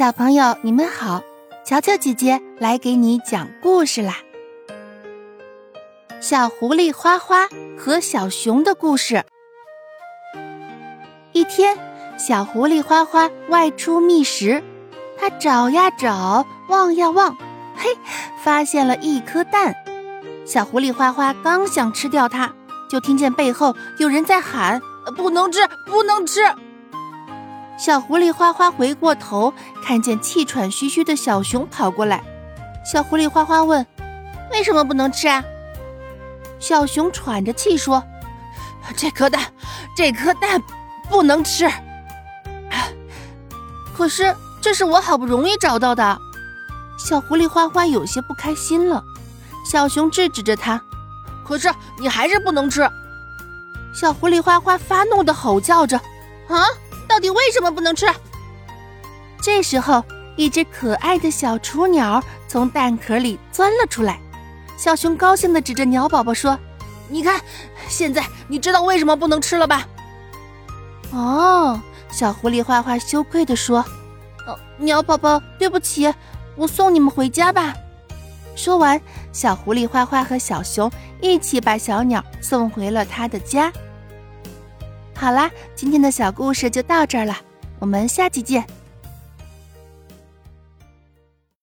小朋友，你们好，乔乔姐姐来给你讲故事啦。小狐狸花花和小熊的故事。一天，小狐狸花花外出觅食，它找呀找，望呀望，嘿，发现了一颗蛋。小狐狸花花刚想吃掉它，就听见背后有人在喊：“不能吃，不能吃！”小狐狸花花回过头，看见气喘吁吁的小熊跑过来。小狐狸花花问：“为什么不能吃啊？”小熊喘着气说：“这颗蛋，这颗蛋不能吃。可是这是我好不容易找到的。”小狐狸花花有些不开心了。小熊制止着他：“可是你还是不能吃。”小狐狸花花发怒的吼叫着：“啊！”到底为什么不能吃？这时候，一只可爱的小雏鸟从蛋壳里钻了出来。小熊高兴地指着鸟宝宝说：“你看，现在你知道为什么不能吃了吧？”哦，小狐狸花花羞愧地说：“哦，鸟宝宝，对不起，我送你们回家吧。”说完，小狐狸花花和小熊一起把小鸟送回了他的家。好啦，今天的小故事就到这儿了，我们下期见。